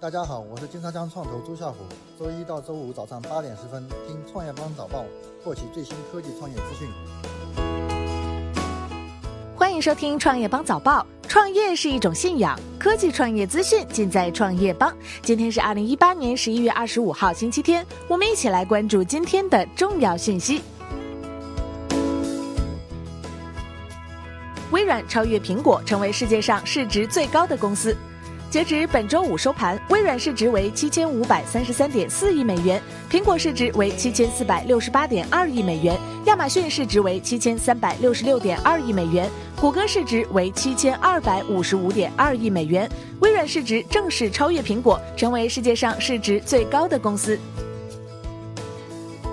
大家好，我是金沙江创投朱啸虎。周一到周五早上八点十分，听创业邦早报，获取最新科技创业资讯。欢迎收听创业邦早报。创业是一种信仰，科技创业资讯尽在创业邦。今天是二零一八年十一月二十五号，星期天，我们一起来关注今天的重要讯息。微软超越苹果，成为世界上市值最高的公司。截止本周五收盘，微软市值为七千五百三十三点四亿美元，苹果市值为七千四百六十八点二亿美元，亚马逊市值为七千三百六十六点二亿美元，谷歌市值为七千二百五十五点二亿美元。微软市值正式超越苹果，成为世界上市值最高的公司。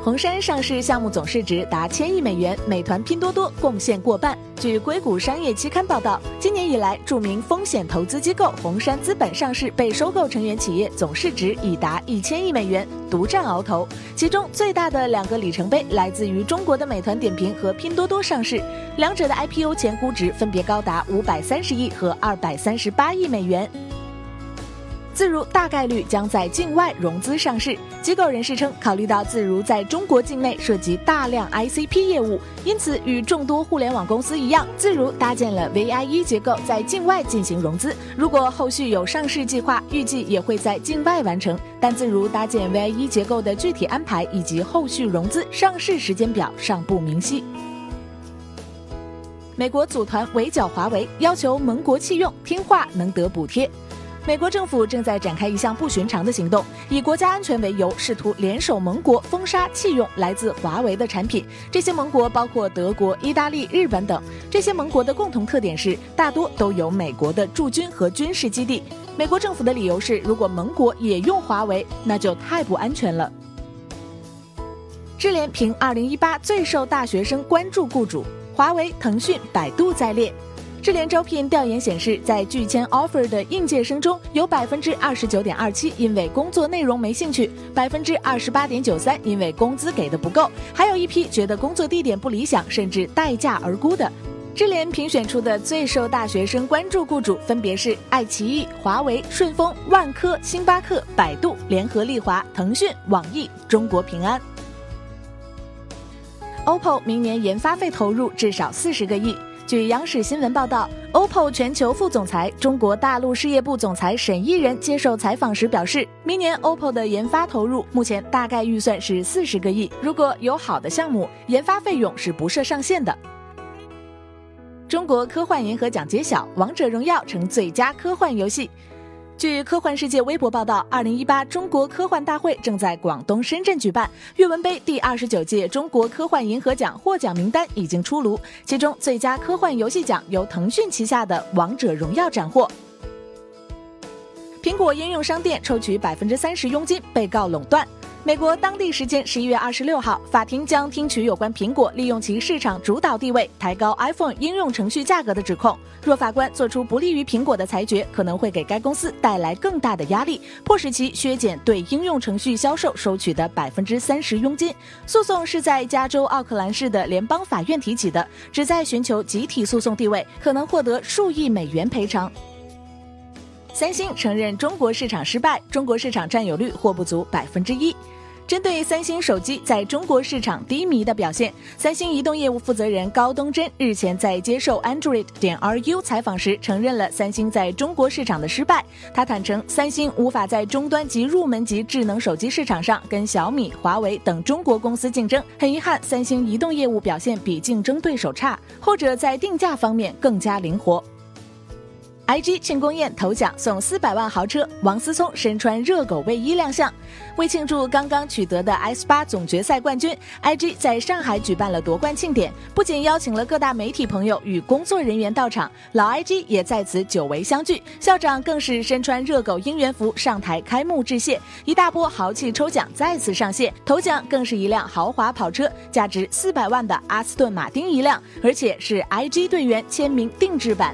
红杉上市项目总市值达千亿美元，美团、拼多多贡献过半。据硅谷商业期刊报道，今年以来，著名风险投资机构红杉资本上市被收购成员企业总市值已达一千亿美元，独占鳌头。其中最大的两个里程碑来自于中国的美团点评和拼多多上市，两者的 IPO 前估值分别高达五百三十亿和二百三十八亿美元。自如大概率将在境外融资上市。机构人士称，考虑到自如在中国境内涉及大量 ICP 业务，因此与众多互联网公司一样，自如搭建了 VIE 结构在境外进行融资。如果后续有上市计划，预计也会在境外完成。但自如搭建 VIE 结构的具体安排以及后续融资、上市时间表尚不明晰。美国组团围剿华为，要求盟国弃用，听话能得补贴。美国政府正在展开一项不寻常的行动，以国家安全为由，试图联手盟国封杀弃用来自华为的产品。这些盟国包括德国、意大利、日本等。这些盟国的共同特点是，大多都有美国的驻军和军事基地。美国政府的理由是，如果盟国也用华为，那就太不安全了。智联评二零一八最受大学生关注雇主，华为、腾讯、百度在列。智联招聘调研显示，在拒签 offer 的应届生中，有百分之二十九点二七因为工作内容没兴趣，百分之二十八点九三因为工资给的不够，还有一批觉得工作地点不理想，甚至待价而沽的。智联评选出的最受大学生关注雇主分别是爱奇艺、华为、顺丰、万科、星巴克、百度、联合利华、腾讯、网易、中国平安。OPPO 明年研发费投入至少四十个亿。据央视新闻报道，OPPO 全球副总裁、中国大陆事业部总裁沈义人接受采访时表示，明年 OPPO 的研发投入目前大概预算是四十个亿。如果有好的项目，研发费用是不设上限的。中国科幻银河奖揭晓，《王者荣耀》成最佳科幻游戏。据科幻世界微博报道，二零一八中国科幻大会正在广东深圳举办。阅文杯第二十九届中国科幻银河奖获奖名单已经出炉，其中最佳科幻游戏奖由腾讯旗下的《王者荣耀》斩获。苹果应用商店抽取百分之三十佣金，被告垄断。美国当地时间十一月二十六号，法庭将听取有关苹果利用其市场主导地位抬高 iPhone 应用程序价格的指控。若法官做出不利于苹果的裁决，可能会给该公司带来更大的压力，迫使其削减对应用程序销售收取的百分之三十佣金。诉讼是在加州奥克兰市的联邦法院提起的，旨在寻求集体诉讼地位，可能获得数亿美元赔偿。三星承认中国市场失败，中国市场占有率或不足百分之一。针对三星手机在中国市场低迷的表现，三星移动业务负责人高东真日前在接受 Android 点 RU 采访时，承认了三星在中国市场的失败。他坦诚，三星无法在终端及入门级智能手机市场上跟小米、华为等中国公司竞争。很遗憾，三星移动业务表现比竞争对手差，后者在定价方面更加灵活。IG 庆功宴头奖送四百万豪车，王思聪身穿热狗卫衣亮相。为庆祝刚刚取得的 S 八总决赛冠军，IG 在上海举办了夺冠庆典，不仅邀请了各大媒体朋友与工作人员到场，老 IG 也在此久违相聚。校长更是身穿热狗应援服上台开幕致谢，一大波豪气抽奖再次上线，头奖更是一辆豪华跑车，价值四百万的阿斯顿马丁一辆，而且是 IG 队员签名定制版。